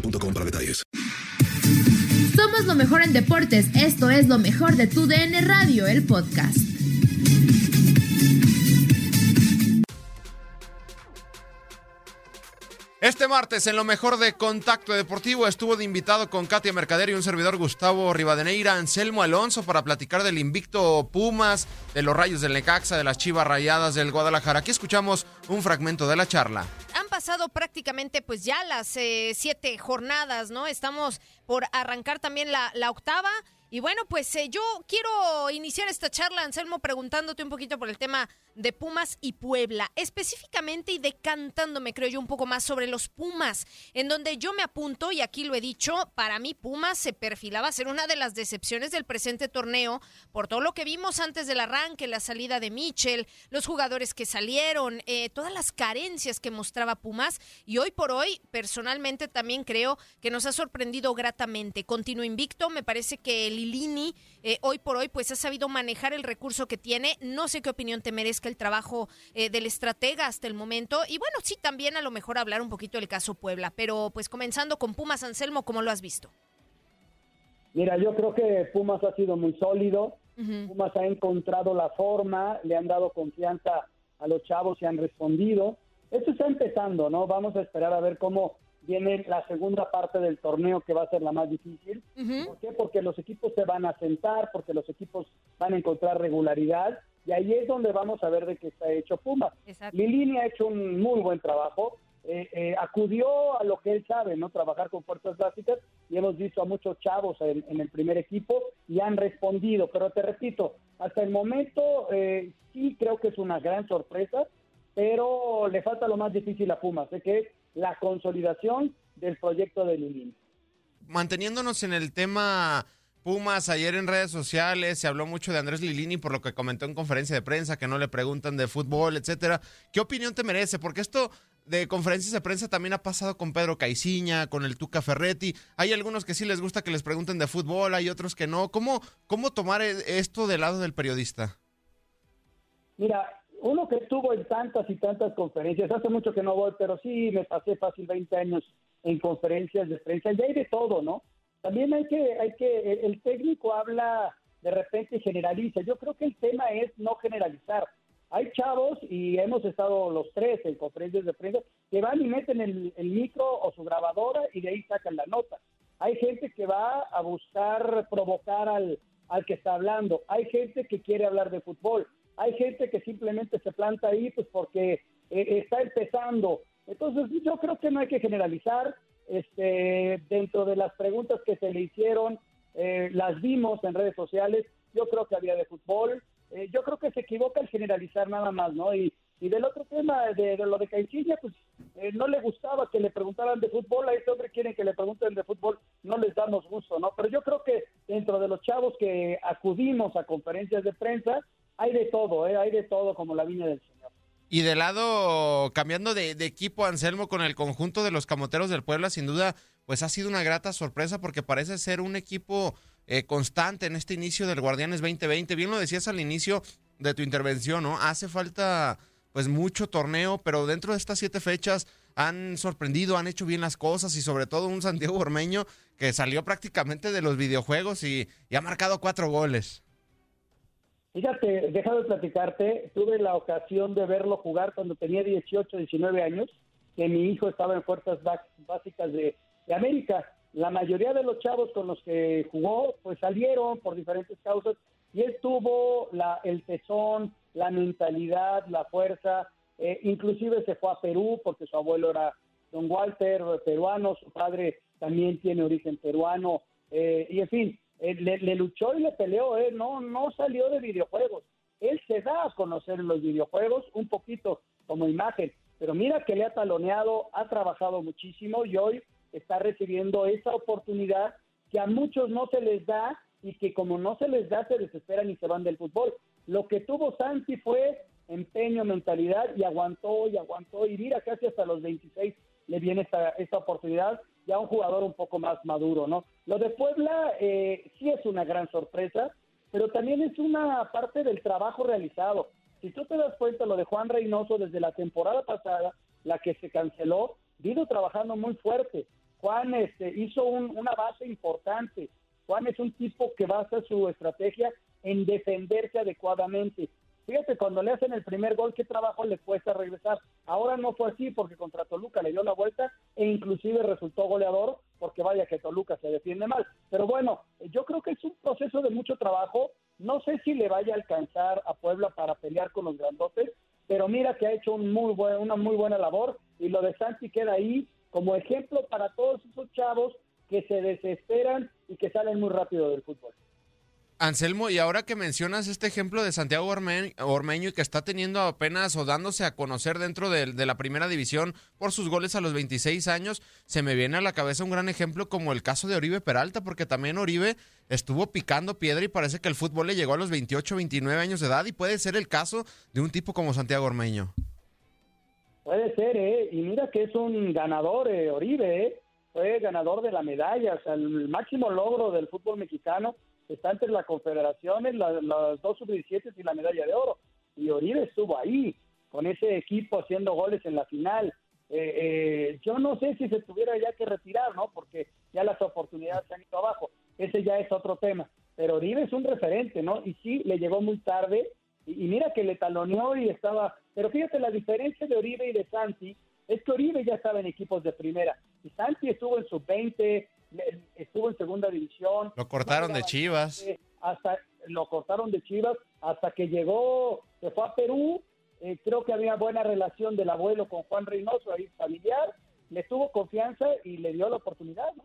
boostmobile.com para detalles. Somos lo mejor en deportes. Esto es lo mejor de tu DN Radio, el podcast. Este martes, en lo mejor de Contacto Deportivo, estuvo de invitado con Katia Mercader y un servidor Gustavo Rivadeneira, Anselmo Alonso, para platicar del invicto Pumas, de los rayos del Necaxa, de las chivas rayadas del Guadalajara. Aquí escuchamos un fragmento de la charla. Pasado prácticamente pues ya las eh, siete jornadas, ¿no? Estamos por arrancar también la, la octava. Y bueno, pues eh, yo quiero iniciar esta charla, Anselmo, preguntándote un poquito por el tema de Pumas y Puebla, específicamente y decantándome, creo yo, un poco más sobre los Pumas, en donde yo me apunto, y aquí lo he dicho, para mí Pumas se perfilaba a ser una de las decepciones del presente torneo, por todo lo que vimos antes del arranque, la salida de Mitchell, los jugadores que salieron, eh, todas las carencias que mostraba Pumas, y hoy por hoy, personalmente también creo que nos ha sorprendido gratamente. Continuo invicto, me parece que Lilini eh, hoy por hoy pues ha sabido manejar el recurso que tiene, no sé qué opinión te merezca el trabajo eh, del estratega hasta el momento. Y bueno, sí, también a lo mejor hablar un poquito del caso Puebla, pero pues comenzando con Pumas Anselmo, ¿cómo lo has visto? Mira, yo creo que Pumas ha sido muy sólido, Pumas ha encontrado la forma, le han dado confianza a los chavos y han respondido. Esto está empezando, ¿no? Vamos a esperar a ver cómo viene la segunda parte del torneo que va a ser la más difícil. ¿Por qué? Porque los equipos se van a sentar, porque los equipos van a encontrar regularidad y ahí es donde vamos a ver de qué está hecho Pumas. Lilini ha hecho un muy buen trabajo, eh, eh, acudió a lo que él sabe, ¿no? Trabajar con fuerzas básicas y hemos visto a muchos chavos en, en el primer equipo y han respondido, pero te repito, hasta el momento eh, sí creo que es una gran sorpresa, pero le falta lo más difícil a Pumas, ¿eh? que es la consolidación del proyecto de Lilini. Manteniéndonos en el tema Pumas, ayer en redes sociales se habló mucho de Andrés Lilini por lo que comentó en conferencia de prensa, que no le preguntan de fútbol, etcétera. ¿Qué opinión te merece? Porque esto de conferencias de prensa también ha pasado con Pedro Caiciña, con el Tuca Ferretti. Hay algunos que sí les gusta que les pregunten de fútbol, hay otros que no. ¿Cómo, cómo tomar e- esto del lado del periodista? Mira, uno que estuvo en tantas y tantas conferencias, hace mucho que no voy, pero sí me pasé fácil 20 años en conferencias de prensa, y hay de todo, ¿no? También hay que, hay que, el- técnico habla de repente generaliza. Yo creo que el tema es no generalizar. Hay chavos, y hemos estado los tres en conferencias de prensa, que van y meten el, el micro o su grabadora y de ahí sacan la nota. Hay gente que va a buscar provocar al, al que está hablando. Hay gente que quiere hablar de fútbol. Hay gente que simplemente se planta ahí pues porque eh, está empezando. Entonces yo creo que no hay que generalizar. este, dentro de las preguntas que se le hicieron, eh, las vimos en redes sociales, yo creo que había de fútbol, eh, yo creo que se equivoca al generalizar nada más, ¿no? Y, y del otro tema, de, lo de Caixinha, pues eh, no le gustaba que le preguntaran de fútbol, a este hombre quieren que le pregunten de fútbol, no les damos gusto, ¿no? Pero yo creo que dentro de los chavos que acudimos a conferencias de prensa, hay de todo, ¿eh? Hay de todo como la viña del Señor. Y de lado, cambiando de, equipo, Anselmo, con el conjunto de los Camoteros del Puebla, sin duda, pues ha sido una grata sorpresa porque parece ser un equipo eh, constante en este inicio del Guardianes 2020. Bien lo decías al inicio de tu intervención, ¿no? Hace falta pues mucho torneo, pero dentro de estas siete fechas han sorprendido, han hecho bien las cosas y sobre todo un Santiago Ormeño que salió prácticamente de los videojuegos y, y ha marcado cuatro goles. Fíjate, deja de platicarte, tuve la ocasión de verlo jugar cuando tenía 18, 19 años, que mi hijo estaba en Fuerzas Básicas de, América. La mayoría de los chavos con los que jugó, pues salieron por diferentes causas y él tuvo la, el tesón, la mentalidad, la fuerza, eh, inclusive se fue a Perú porque su abuelo era don Walter, peruano, su padre también tiene origen peruano, eh, y en fin, eh, le, luchó y le peleó, ¿eh? no, no salió de videojuegos. Él se da a conocer en los videojuegos un poquito como imagen, pero mira que le ha taloneado, ha trabajado muchísimo y hoy está recibiendo esa oportunidad que a muchos no se les da y que como no se les da se desesperan y se van del fútbol. Lo que tuvo Santi fue empeño, mentalidad y aguantó y aguantó y mira casi hasta los 26 le viene esta, esta oportunidad ya un jugador un poco más maduro, ¿no? Lo de Puebla eh, sí es una gran sorpresa, pero también es una parte del trabajo realizado. Si tú te das cuenta, lo de Juan Reynoso desde la temporada pasada, la que se canceló, vino trabajando muy fuerte. Juan este, hizo una base importante. Juan es un tipo que basa su estrategia en defenderse adecuadamente. Fíjate, cuando le hacen el primer gol, qué trabajo le cuesta regresar. Ahora no fue así porque contra Toluca le dio la vuelta e inclusive resultó goleador porque vaya que Toluca se defiende mal. Pero bueno, yo creo que es un proceso de mucho trabajo. No sé si le vaya a alcanzar a Puebla para pelear con los grandotes, pero mira que ha hecho un muy buen, una muy buena labor y lo de Santi queda ahí como ejemplo para todos esos chavos que se desesperan y que salen muy rápido del fútbol. Anselmo, y ahora que mencionas este ejemplo de Santiago Ormeño y que está teniendo apenas o dándose a conocer dentro de, la primera división por sus goles a los 26 años, se me viene a la cabeza un gran ejemplo como el caso de Oribe Peralta, porque también Oribe estuvo picando piedra y parece que el fútbol le llegó a los 28, 29 años de edad y puede ser el caso de un tipo como Santiago Ormeño. Puede ser, ¿eh? Y mira que es un ganador, eh, Oribe, ¿eh? Fue ganador de la medalla, el máximo logro del fútbol mexicano está entre las confederaciones, las dos sub-17 y la medalla de oro. Y Oribe estuvo ahí, con ese equipo haciendo goles en la final. Eh, eh, yo no sé si se tuviera ya que retirar, ¿no? Porque ya las oportunidades se han ido abajo. Ese ya es otro tema. Pero Oribe es un referente, ¿no? Y sí, le llegó muy tarde. Y, y mira que le taloneó y estaba. Pero fíjate, la diferencia de Oribe y de Santi es que Oribe ya estaba en equipos de primera. Y Santi estuvo en sub-20, estuvo en segunda división. Lo cortaron de Chivas. Hasta lo cortaron de Chivas hasta que llegó, se fue a Perú. Eh, creo que había buena relación del abuelo con Juan Reynoso, ahí familiar. Le tuvo confianza y le dio la oportunidad. ¿no?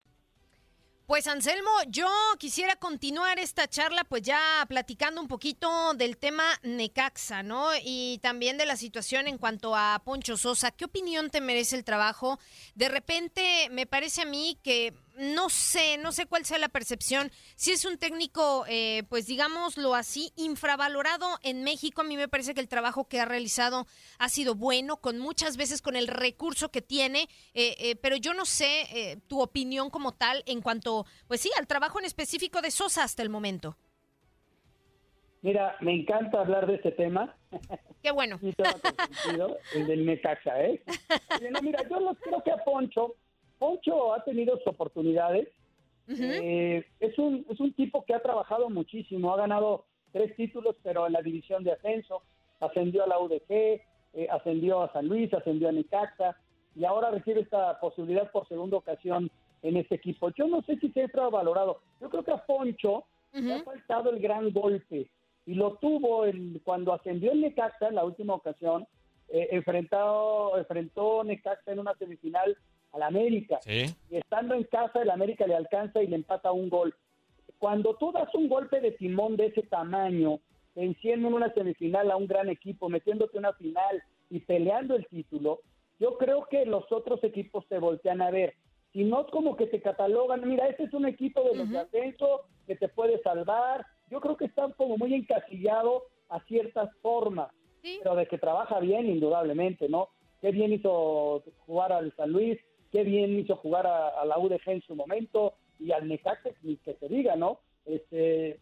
Pues Anselmo, yo quisiera continuar esta charla pues ya platicando un poquito del tema Necaxa, ¿no? Y también de la situación en cuanto a Poncho Sosa. ¿Qué opinión te merece el trabajo? De repente me parece a mí que no sé, no sé cuál sea la percepción. Si es un técnico, eh, pues digámoslo así, infravalorado en México, a mí me parece que el trabajo que ha realizado ha sido bueno, con muchas veces con el recurso que tiene, eh, eh, pero yo no sé tu opinión como tal en cuanto, pues sí, al trabajo en específico de Sosa hasta el momento. Mira, me encanta hablar de este tema. Qué bueno. el del Necaxa, ¿eh? mira, yo creo que a Poncho, Poncho ha tenido sus oportunidades. Eh, es, un, es un tipo que ha trabajado muchísimo, ha ganado tres títulos, pero en la división de ascenso, ascendió a la UDG, eh, ascendió a San Luis, ascendió a Necaxa, y ahora recibe esta posibilidad por segunda ocasión en este equipo. Yo no sé si se ha valorado. Yo creo que a Poncho le ha faltado el gran golpe y lo tuvo el, cuando ascendió el Necaxa en la última ocasión, eh, enfrentado, enfrentó Necaxa en una semifinal al América. Y estando en casa, el América le alcanza y le empata un gol. Cuando tú das un golpe de timón de ese tamaño, venciendo en una semifinal a un gran equipo, metiéndote en una final y peleando el título, yo creo que los otros equipos te voltean a ver. Si no es como que te catalogan, mira, este es un equipo de los de ascenso que te puede salvar. Yo creo que están como muy encasillados a ciertas formas, pero de que trabaja bien, indudablemente, ¿no? Qué bien hizo jugar al San Luis, qué bien hizo jugar a, la UDG en su momento y al Necaxa, que se diga, ¿no? Este,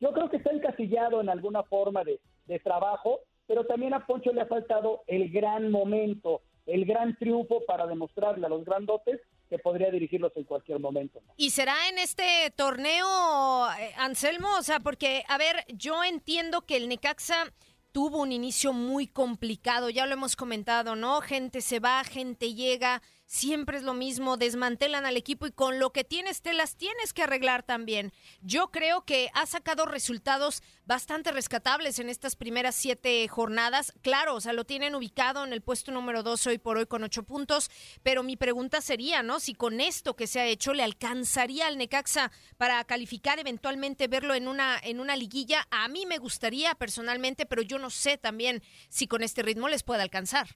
yo creo que está encasillado en alguna forma de, de trabajo, pero también a Poncho le ha faltado el gran momento, el gran triunfo para demostrarle a los grandotes que podría dirigirlos en cualquier momento. ¿Y será en este torneo, eh, Anselmo? O sea, porque, a ver, yo entiendo que el Necaxa tuvo un inicio muy complicado, ya lo hemos comentado, ¿no? Gente se va, gente llega, siempre es lo mismo, desmantelan al equipo y con lo que tienes te las tienes que arreglar también. Yo creo que ha sacado resultados bastante rescatables en estas primeras siete jornadas. Claro, o sea, lo tienen ubicado en el puesto número dos hoy por hoy con ocho puntos, pero mi pregunta sería, ¿no? Si con esto que se ha hecho le alcanzaría al Necaxa para calificar, eventualmente verlo en una, en una liguilla. A mí me gustaría personalmente, pero yo no sé también si con este ritmo les puede alcanzar.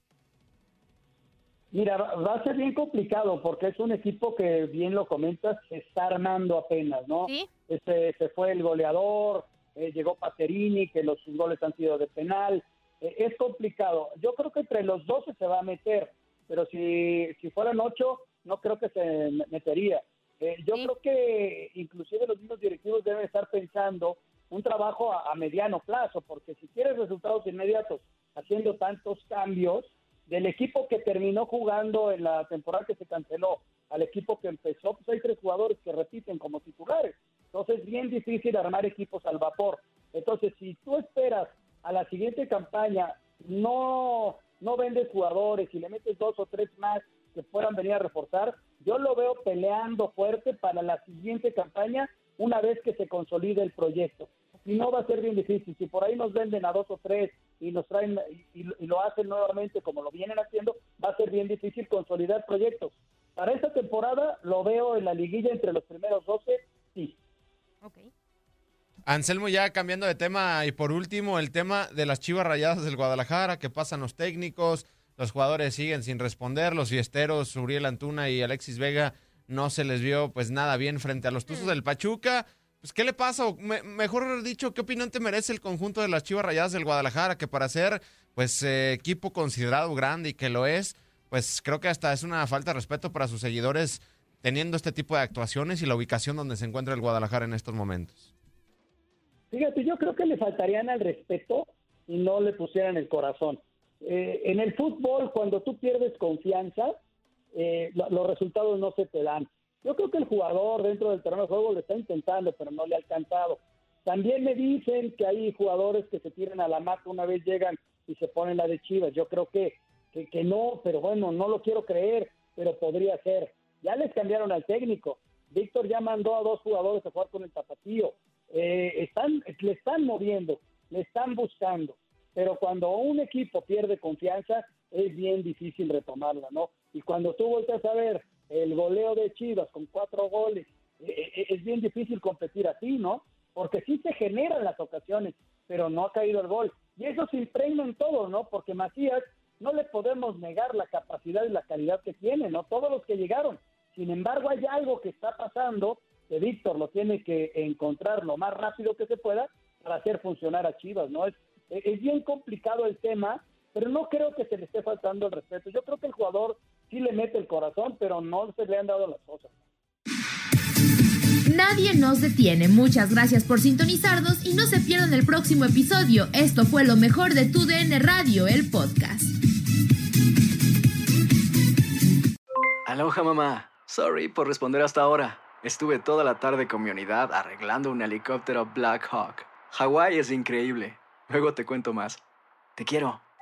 Mira, va a ser bien complicado porque es un equipo que, bien lo comentas, se está armando apenas, ¿no? ¿Sí? Este, se fue el goleador, eh, llegó Paterini, que los goles han sido de penal. Eh, es complicado. Yo creo que entre los 12 se va a meter, pero si, si fueran 8, no creo que se metería. Eh, yo creo que inclusive los mismos directivos deben estar pensando un trabajo a mediano plazo, porque si quieres resultados inmediatos haciendo tantos cambios, del equipo que terminó jugando en la temporada que se canceló al equipo que empezó, pues hay tres jugadores que repiten como titulares. Entonces es bien difícil armar equipos al vapor. Entonces, si tú esperas a la siguiente campaña, no, no vendes jugadores y le metes dos o tres más que puedan venir a reforzar, yo lo veo peleando fuerte para la siguiente campaña una vez que se consolide el proyecto. Y no va a ser bien difícil. Si por ahí nos venden a dos o tres y nos traen y, lo hacen nuevamente como lo vienen haciendo, va a ser bien difícil consolidar proyectos. Para esta temporada lo veo en la liguilla entre los primeros 12, sí. Anselmo, ya cambiando de tema y por último, el tema de las chivas rayadas del Guadalajara, que pasan los técnicos, los jugadores siguen sin responder, los fiesteros, Uriel Antuna y Alexis Vega, no se les vio pues nada bien frente a los Tuzos mm. del Pachuca. Pues, ¿qué le pasa? mejor dicho, ¿qué opinión te merece el conjunto de las Chivas Rayadas del Guadalajara? Que para ser, pues, eh, equipo considerado grande y que lo es, pues creo que hasta es una falta de respeto para sus seguidores teniendo este tipo de actuaciones y la ubicación donde se encuentra el Guadalajara en estos momentos. Fíjate, yo creo que le faltarían al respeto y no le pusieran el corazón. Eh, en el fútbol, cuando tú pierdes confianza, eh, los resultados no se te dan. Yo creo que el jugador dentro del terreno de juego lo está intentando, pero no le ha alcanzado. También me dicen que hay jugadores que se tiran a la mata una vez llegan y se ponen la de Chivas. Yo creo que, que, no, pero bueno, no lo quiero creer, pero podría ser. Ya les cambiaron al técnico. Víctor ya mandó a dos jugadores a jugar con el tapatío. Eh, están, le están moviendo, le están buscando. Pero cuando un equipo pierde confianza, es bien difícil retomarla, ¿no? Y cuando tú vueltas a ver el goleo de Chivas con cuatro goles, eh, eh, es bien difícil competir así, ¿no? Porque sí se generan las ocasiones, pero no ha caído el gol. Y eso se impregna en todo, ¿no? Porque Macías no le podemos negar la capacidad y la calidad que tiene, ¿no? Todos los que llegaron. Sin embargo, hay algo que está pasando que Víctor lo tiene que encontrar lo más rápido que se pueda para hacer funcionar a Chivas, ¿no? Es, es bien complicado el tema, pero no creo que se le esté faltando el respeto. Yo creo que el jugador sí le mete el corazón, pero no se le han dado las cosas. Nadie nos detiene. Muchas gracias por sintonizarnos y no se pierdan el próximo episodio. Esto fue lo mejor de tu DN Radio, el podcast. Aloha mamá. Sorry por responder hasta ahora. Estuve toda la tarde con mi unidad arreglando un helicóptero Black Hawk. Hawái es increíble. Luego te cuento más. Te quiero.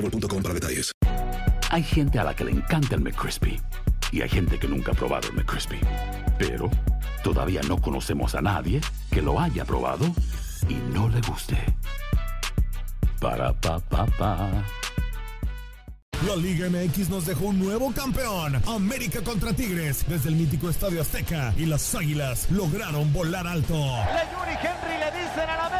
boostmobile.com para detalles. Hay gente a la que le encanta el McCrispy y hay gente que nunca ha probado el McCrispy. Pero todavía no conocemos a nadie que lo haya probado y no le guste. Para pa pa pa. La Liga MX nos dejó un nuevo campeón. América contra Tigres desde el mítico Estadio Azteca y las Águilas lograron volar alto. Le Yuri Henry le dicen al América